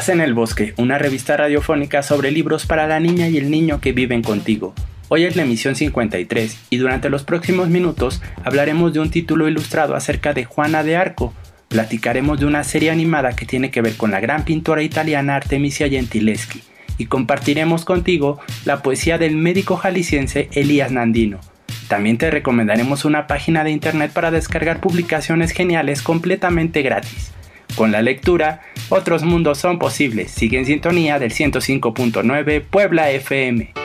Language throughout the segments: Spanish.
Estás en El Bosque, una revista radiofónica sobre libros para la niña y el niño que viven contigo. Hoy es la emisión 53 y durante los próximos minutos hablaremos de un título ilustrado acerca de Juana de Arco. Platicaremos de una serie animada que tiene que ver con la gran pintora italiana Artemisia Gentileschi y compartiremos contigo la poesía del médico jalisciense Elías Nandino. También te recomendaremos una página de internet para descargar publicaciones geniales completamente gratis. Con la lectura, otros mundos son posibles. Sigue en sintonía del 105.9 Puebla FM.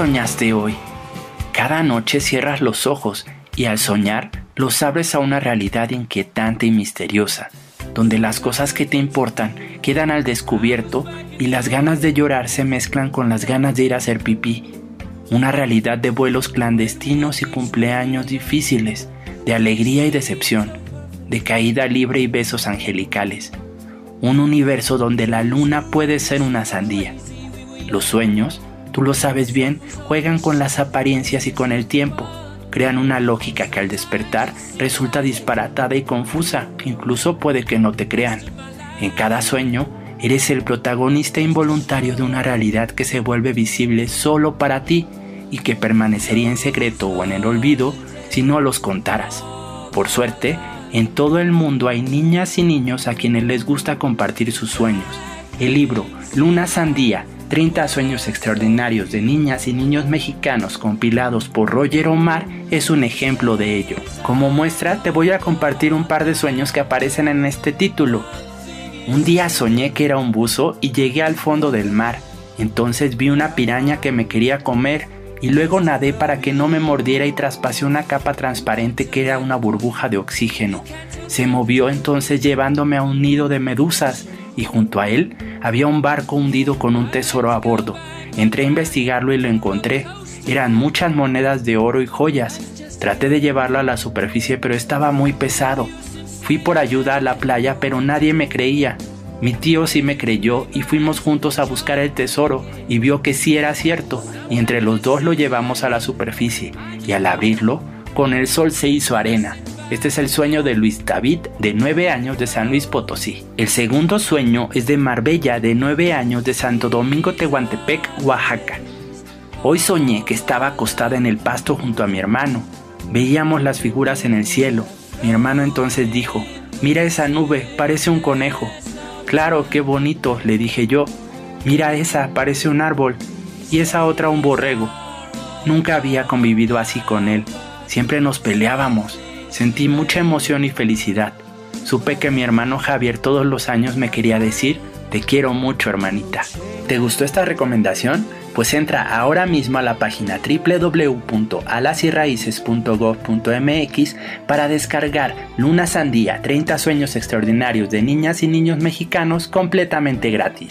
Soñaste hoy? Cada noche cierras los ojos y al soñar los abres a una realidad inquietante y misteriosa, donde las cosas que te importan quedan al descubierto y las ganas de llorar se mezclan con las ganas de ir a hacer pipí. Una realidad de vuelos clandestinos y cumpleaños difíciles, de alegría y decepción, de caída libre y besos angelicales. Un universo donde la luna puede ser una sandía. Los sueños, tú lo sabes bien, juegan con las apariencias y con el tiempo crean una lógica que al despertar resulta disparatada y confusa, incluso puede que no te crean. En cada sueño, eres el protagonista involuntario de una realidad que se vuelve visible solo para ti y que permanecería en secreto o en el olvido si no los contaras. Por suerte, en todo el mundo hay niñas y niños a quienes les gusta compartir sus sueños. El libro Luna Sandía 30 sueños extraordinarios de niñas y niños mexicanos compilados por Roger Omar es un ejemplo de ello. Como muestra te voy a compartir un par de sueños que aparecen en este título. Un día soñé que era un buzo y llegué al fondo del mar. Entonces vi una piraña que me quería comer y luego nadé para que no me mordiera y traspasé una capa transparente que era una burbuja de oxígeno. Se movió entonces llevándome a un nido de medusas y junto a él había un barco hundido con un tesoro a bordo. Entré a investigarlo y lo encontré. Eran muchas monedas de oro y joyas. Traté de llevarlo a la superficie pero estaba muy pesado. Fui por ayuda a la playa pero nadie me creía. Mi tío sí me creyó y fuimos juntos a buscar el tesoro y vio que sí era cierto y entre los dos lo llevamos a la superficie y al abrirlo, con el sol se hizo arena este es el sueño de Luis David, de 9 años, de San Luis Potosí. El segundo sueño es de Marbella, de 9 años, de Santo Domingo Tehuantepec, Oaxaca. Hoy soñé que estaba acostada en el pasto junto a mi hermano. Veíamos las figuras en el cielo. Mi hermano entonces dijo, mira esa nube, parece un conejo. Claro, qué bonito, le dije yo. Mira esa, parece un árbol. Y esa otra un borrego. Nunca había convivido así con él. Siempre nos peleábamos. Sentí mucha emoción y felicidad. Supe que mi hermano Javier todos los años me quería decir, te quiero mucho hermanita. ¿Te gustó esta recomendación? Pues entra ahora mismo a la página www.alasyraíces.gov.mx para descargar Luna Sandía 30 sueños extraordinarios de niñas y niños mexicanos completamente gratis.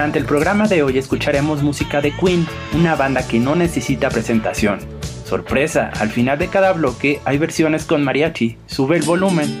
Durante el programa de hoy escucharemos música de Queen, una banda que no necesita presentación. Sorpresa, al final de cada bloque hay versiones con mariachi. Sube el volumen.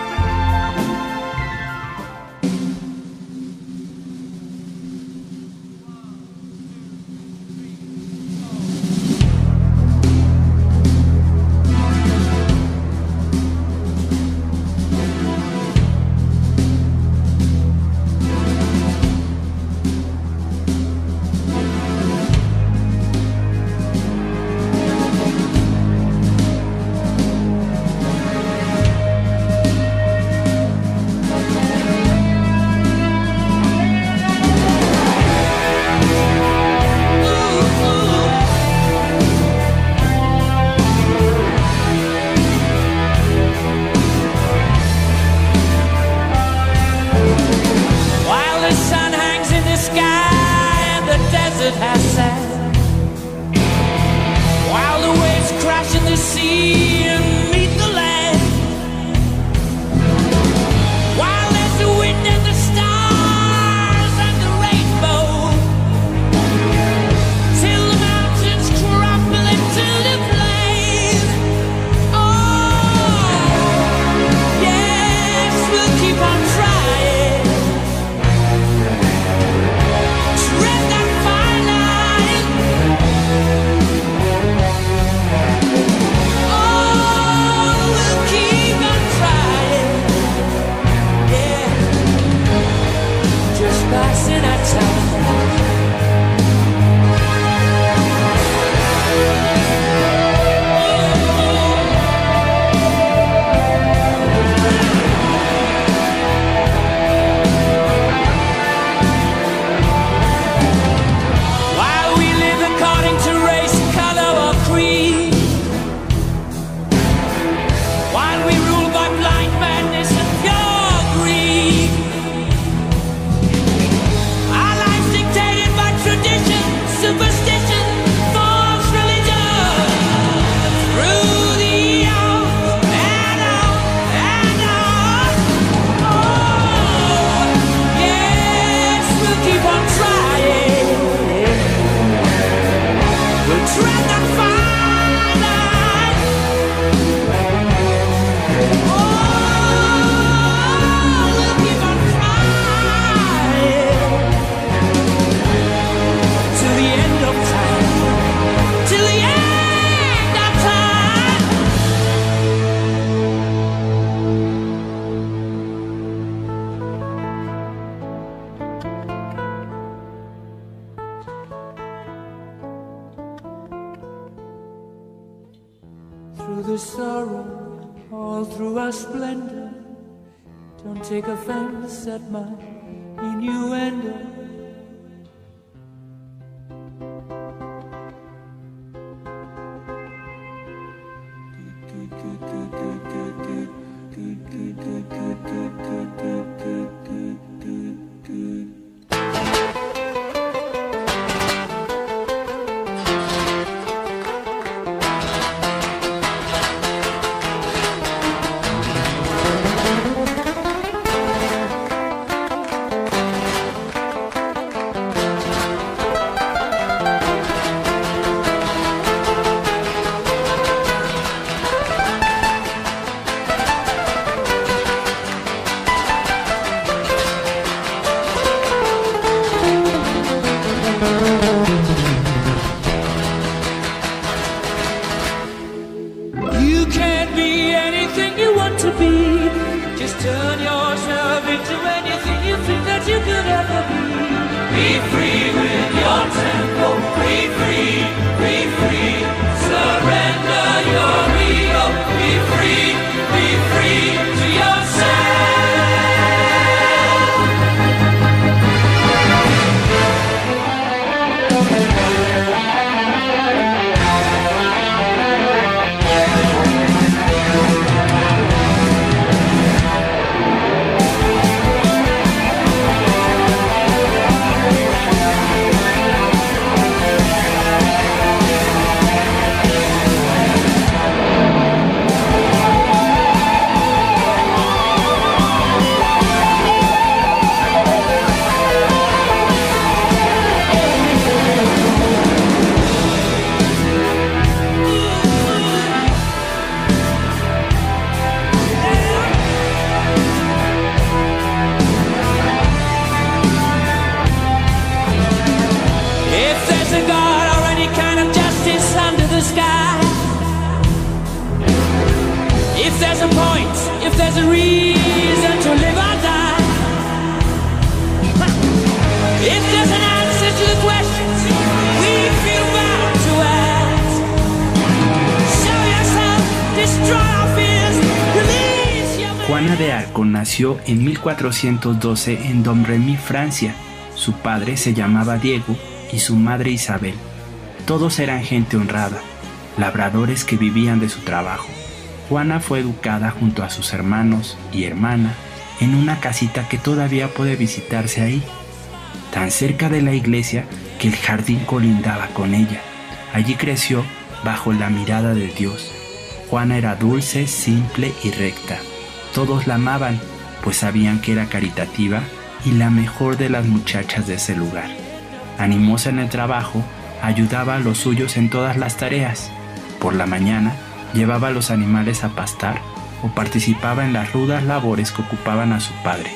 At my richer when you think you think that you could ever be. Be free with your tempo, be free. Nació en 1412 en Domremy, Francia. Su padre se llamaba Diego y su madre Isabel. Todos eran gente honrada, labradores que vivían de su trabajo. Juana fue educada junto a sus hermanos y hermana en una casita que todavía puede visitarse ahí, tan cerca de la iglesia que el jardín colindaba con ella. Allí creció bajo la mirada de Dios. Juana era dulce, simple y recta. Todos la amaban, pues sabían que era caritativa y la mejor de las muchachas de ese lugar. Animosa en el trabajo, ayudaba a los suyos en todas las tareas. Por la mañana, llevaba a los animales a pastar o participaba en las rudas labores que ocupaban a su padre.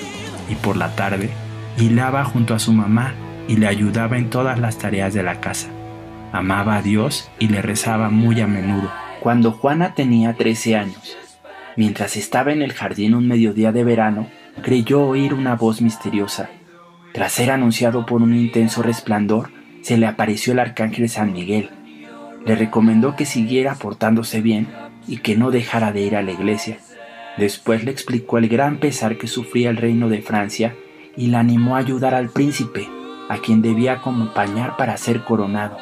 Y por la tarde, hilaba junto a su mamá y le ayudaba en todas las tareas de la casa. Amaba a Dios y le rezaba muy a menudo. Cuando Juana tenía 13 años, Mientras estaba en el jardín un mediodía de verano, creyó oír una voz misteriosa. Tras ser anunciado por un intenso resplandor, se le apareció el arcángel San Miguel. Le recomendó que siguiera portándose bien y que no dejara de ir a la iglesia. Después le explicó el gran pesar que sufría el reino de Francia y la animó a ayudar al príncipe, a quien debía acompañar para ser coronado.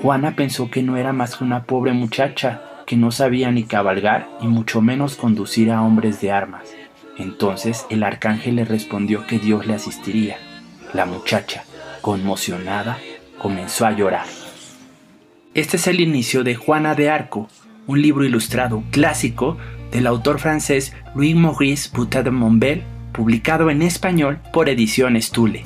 Juana pensó que no era más que una pobre muchacha, que no sabía ni cabalgar y mucho menos conducir a hombres de armas. Entonces el arcángel le respondió que Dios le asistiría. La muchacha, conmocionada, comenzó a llorar. Este es el inicio de Juana de Arco, un libro ilustrado clásico del autor francés Louis-Maurice Boutet de Montbel, publicado en español por Ediciones Tule.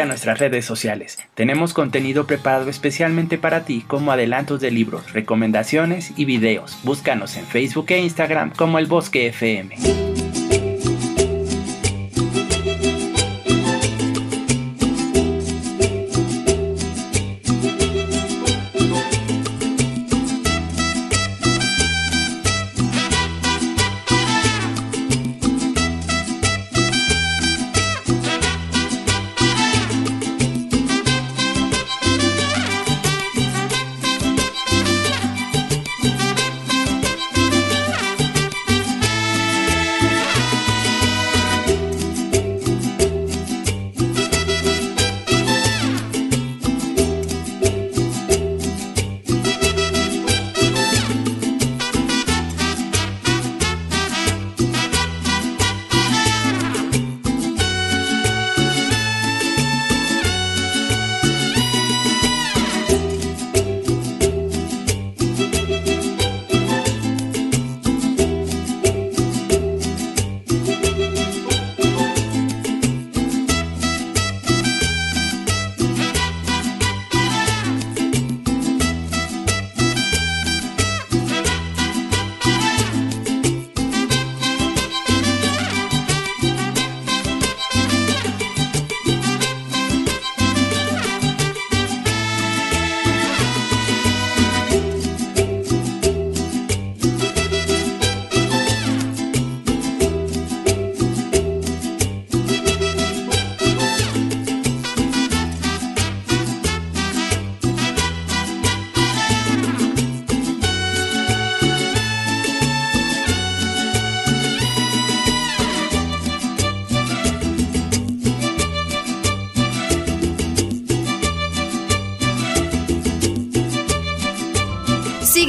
A nuestras redes sociales. Tenemos contenido preparado especialmente para ti como adelantos de libros, recomendaciones y videos. Búscanos en Facebook e Instagram como El Bosque FM.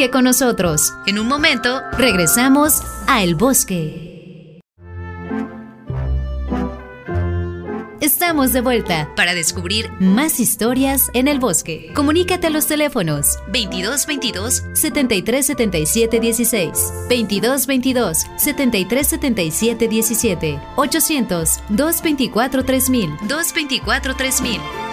Sigue con nosotros. En un momento regresamos a El Bosque. Estamos de vuelta para descubrir más historias en el bosque. Comunícate a los teléfonos 22 22 73 77 16, 22 22 73 77 17, 800 224 3000, 224 3000.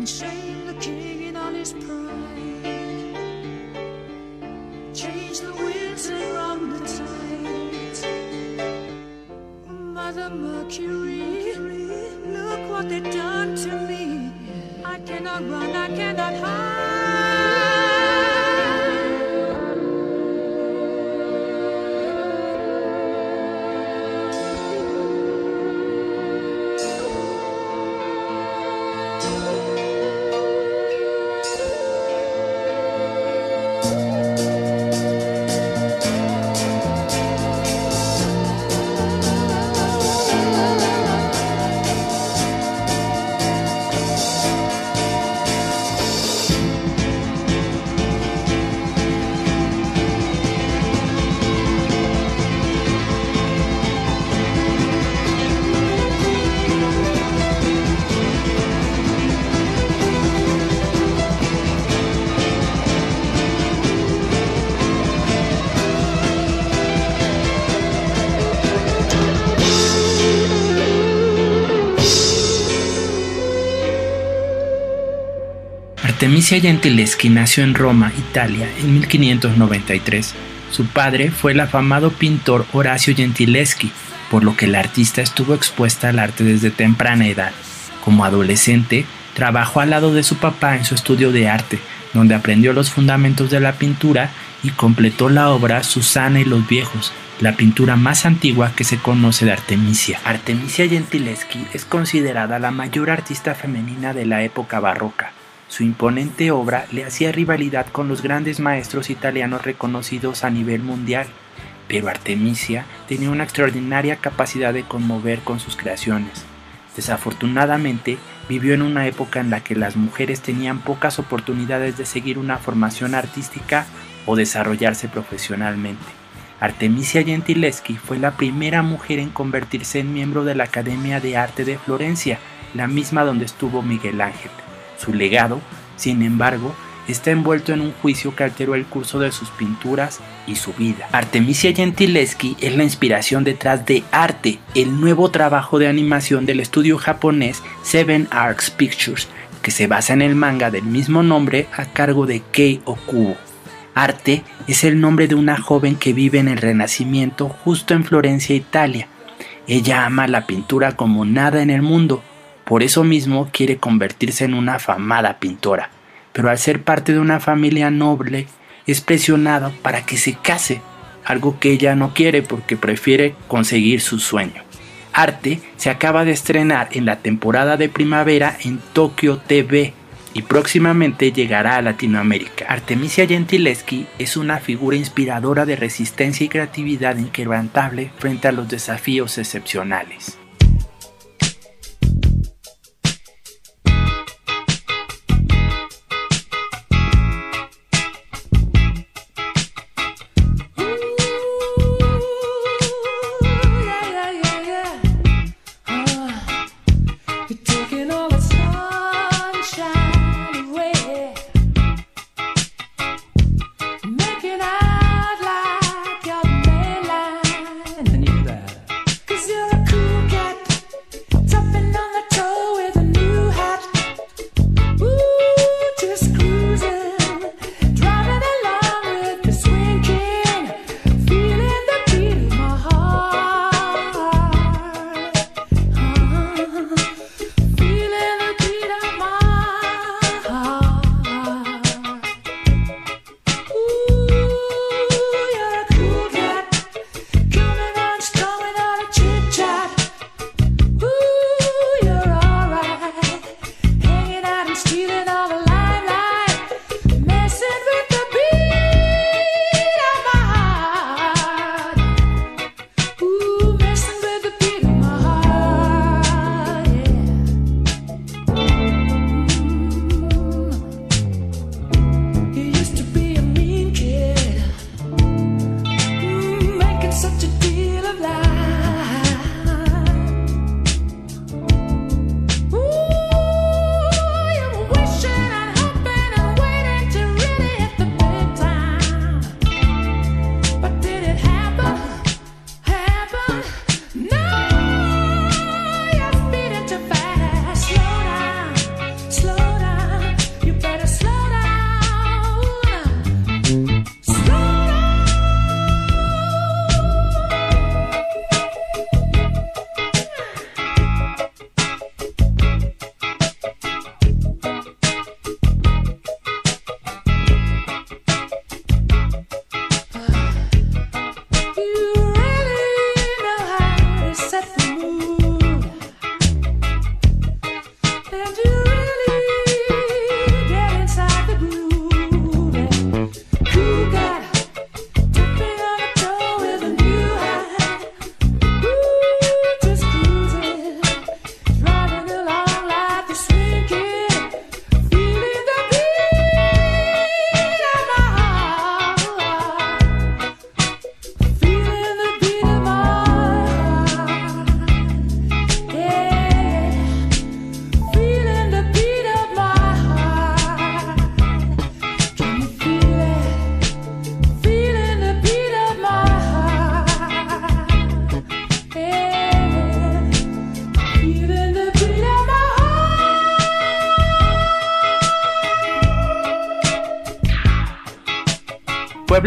and shame the king in all his pride. Change the winds and run the tide. Mother Mercury, look what they've done to me. I cannot run, I cannot hide. Artemisia Gentileschi nació en Roma, Italia, en 1593. Su padre fue el afamado pintor Horacio Gentileschi, por lo que la artista estuvo expuesta al arte desde temprana edad. Como adolescente, trabajó al lado de su papá en su estudio de arte, donde aprendió los fundamentos de la pintura y completó la obra Susana y los viejos, la pintura más antigua que se conoce de Artemisia. Artemisia Gentileschi es considerada la mayor artista femenina de la época barroca. Su imponente obra le hacía rivalidad con los grandes maestros italianos reconocidos a nivel mundial, pero Artemisia tenía una extraordinaria capacidad de conmover con sus creaciones. Desafortunadamente, vivió en una época en la que las mujeres tenían pocas oportunidades de seguir una formación artística o desarrollarse profesionalmente. Artemisia Gentileschi fue la primera mujer en convertirse en miembro de la Academia de Arte de Florencia, la misma donde estuvo Miguel Ángel. Su legado, sin embargo, está envuelto en un juicio que alteró el curso de sus pinturas y su vida. Artemisia Gentileschi es la inspiración detrás de Arte, el nuevo trabajo de animación del estudio japonés Seven Arcs Pictures, que se basa en el manga del mismo nombre a cargo de Kei Okubo. Arte es el nombre de una joven que vive en el Renacimiento justo en Florencia, Italia. Ella ama la pintura como nada en el mundo por eso mismo quiere convertirse en una afamada pintora, pero al ser parte de una familia noble es presionada para que se case, algo que ella no quiere porque prefiere conseguir su sueño. Arte se acaba de estrenar en la temporada de primavera en Tokyo TV y próximamente llegará a Latinoamérica. Artemisia Gentileschi es una figura inspiradora de resistencia y creatividad inquebrantable frente a los desafíos excepcionales.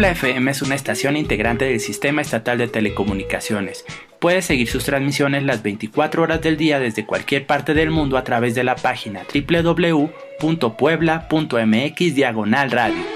Puebla FM es una estación integrante del Sistema Estatal de Telecomunicaciones. Puedes seguir sus transmisiones las 24 horas del día desde cualquier parte del mundo a través de la página www.puebla.mx diagonal radio.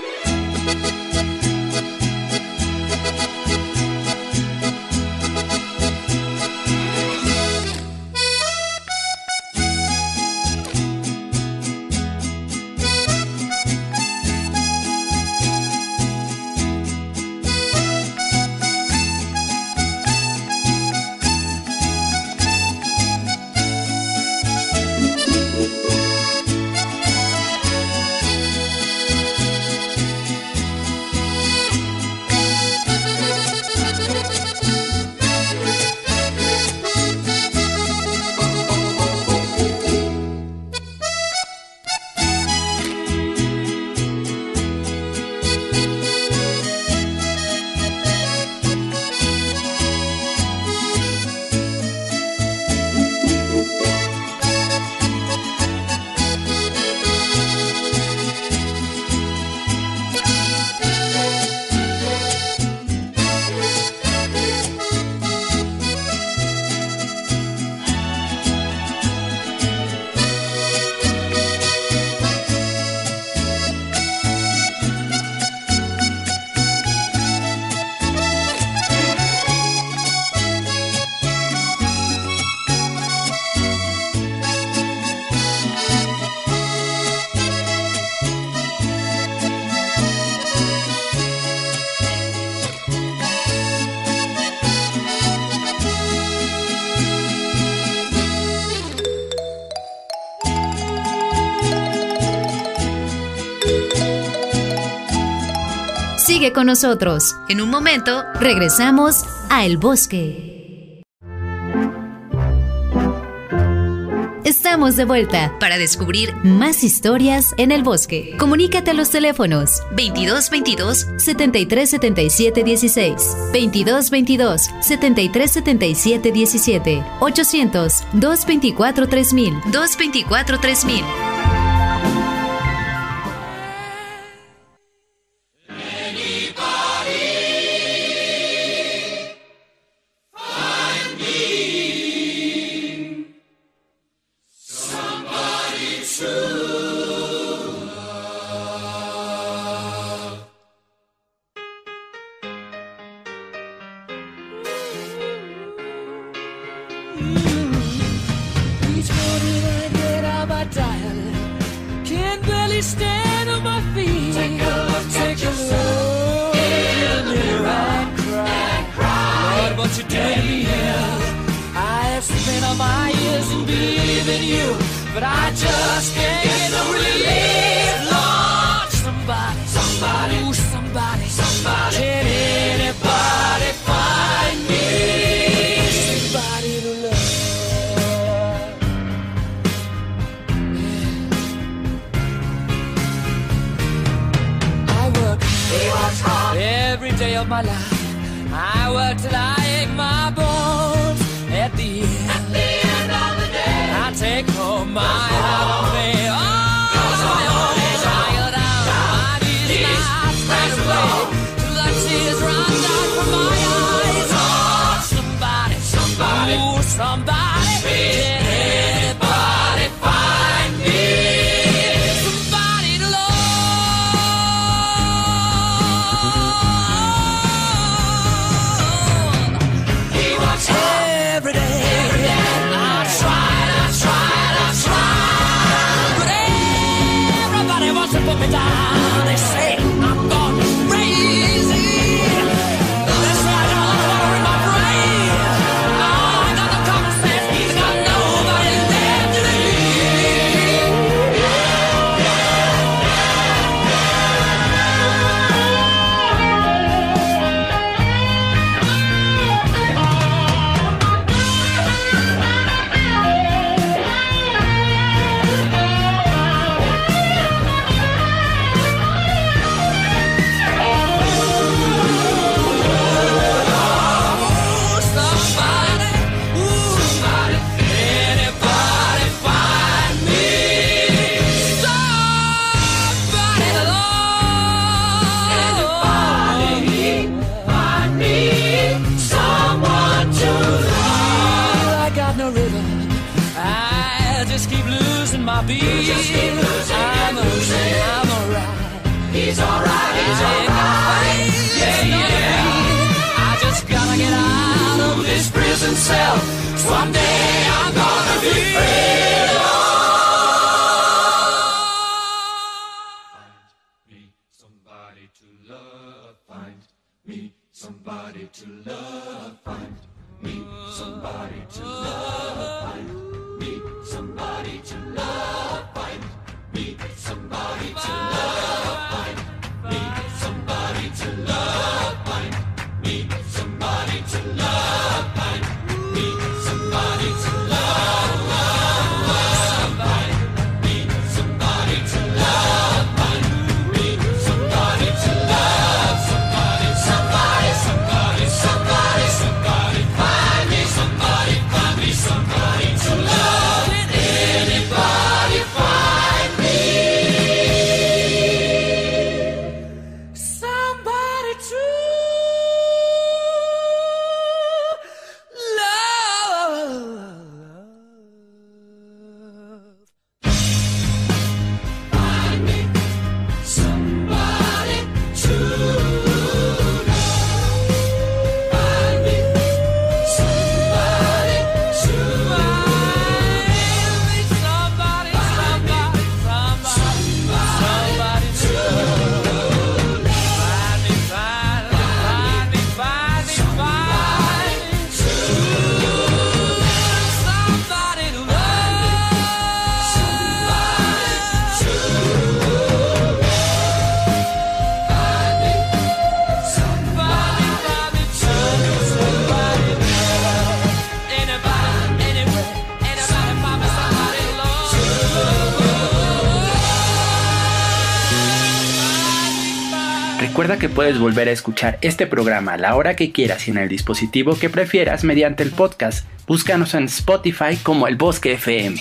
Sigue con nosotros. En un momento regresamos a El Bosque. Estamos de vuelta para descubrir más historias en el bosque. Comunícate a los teléfonos 22 22 73 77 16, 22 22 73 77 17, 800 224 3000, 224 3000. I'm gonna be free. Find me somebody to love. Find me somebody to love. Find me somebody to love. Recuerda que puedes volver a escuchar este programa a la hora que quieras y en el dispositivo que prefieras mediante el podcast. Búscanos en Spotify como El Bosque FM.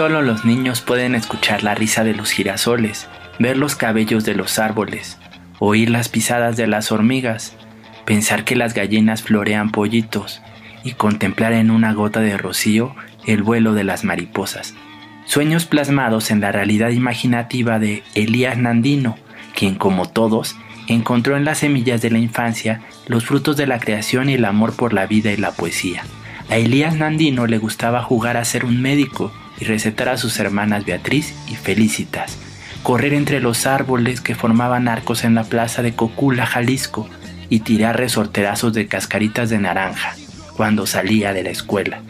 Solo los niños pueden escuchar la risa de los girasoles, ver los cabellos de los árboles, oír las pisadas de las hormigas, pensar que las gallinas florean pollitos y contemplar en una gota de rocío el vuelo de las mariposas. Sueños plasmados en la realidad imaginativa de Elías Nandino, quien como todos encontró en las semillas de la infancia los frutos de la creación y el amor por la vida y la poesía. A Elías Nandino le gustaba jugar a ser un médico y recetar a sus hermanas Beatriz y Felicitas, correr entre los árboles que formaban arcos en la plaza de Cocula, Jalisco, y tirar resorterazos de cascaritas de naranja cuando salía de la escuela,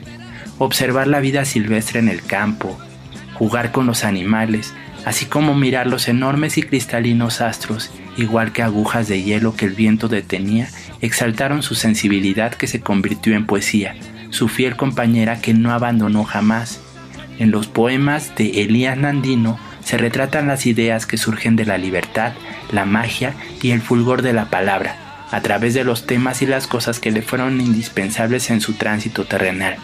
observar la vida silvestre en el campo, jugar con los animales, así como mirar los enormes y cristalinos astros, igual que agujas de hielo que el viento detenía, exaltaron su sensibilidad que se convirtió en poesía, su fiel compañera que no abandonó jamás, en los poemas de Elías Nandino se retratan las ideas que surgen de la libertad, la magia y el fulgor de la palabra, a través de los temas y las cosas que le fueron indispensables en su tránsito terrenal.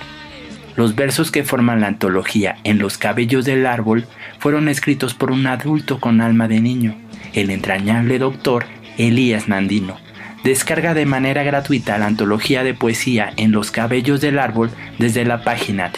Los versos que forman la antología En los cabellos del árbol fueron escritos por un adulto con alma de niño, el entrañable doctor Elías Nandino, Descarga de manera gratuita la antología de poesía En los cabellos del árbol desde la página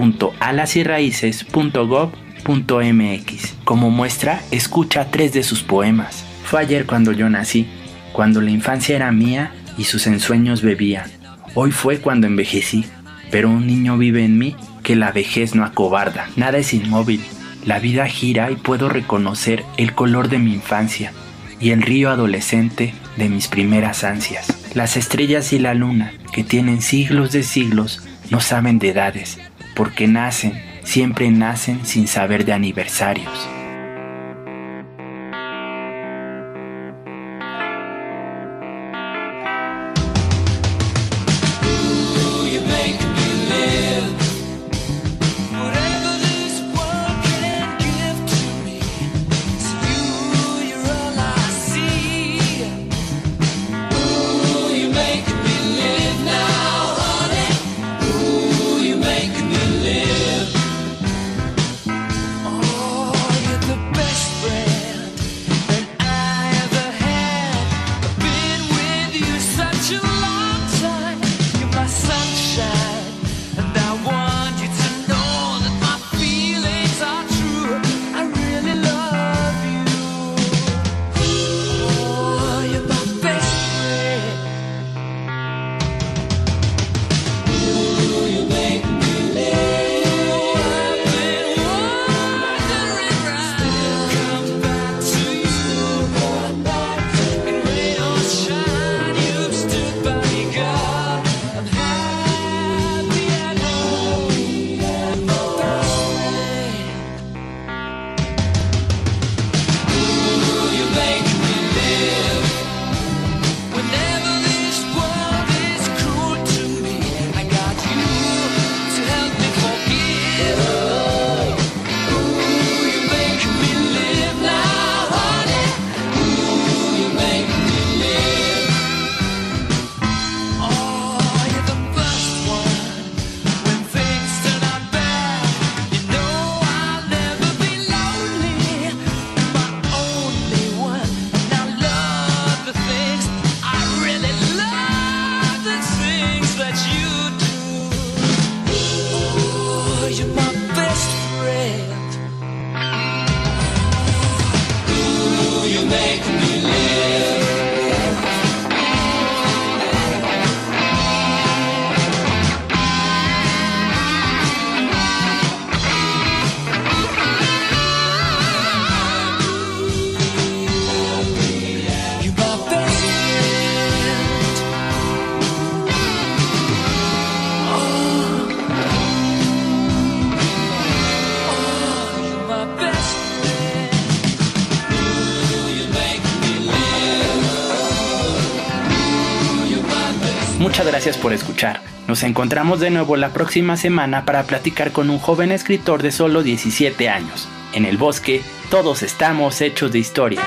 www.alasyraíces.gov.mx. Como muestra, escucha tres de sus poemas. Fue ayer cuando yo nací, cuando la infancia era mía y sus ensueños bebía. Hoy fue cuando envejecí, pero un niño vive en mí que la vejez no acobarda. Nada es inmóvil, la vida gira y puedo reconocer el color de mi infancia y el río adolescente de mis primeras ansias. Las estrellas y la luna, que tienen siglos de siglos, no saben de edades, porque nacen, siempre nacen sin saber de aniversarios. Muchas gracias por escuchar. Nos encontramos de nuevo la próxima semana para platicar con un joven escritor de solo 17 años. En el bosque, todos estamos hechos de historias.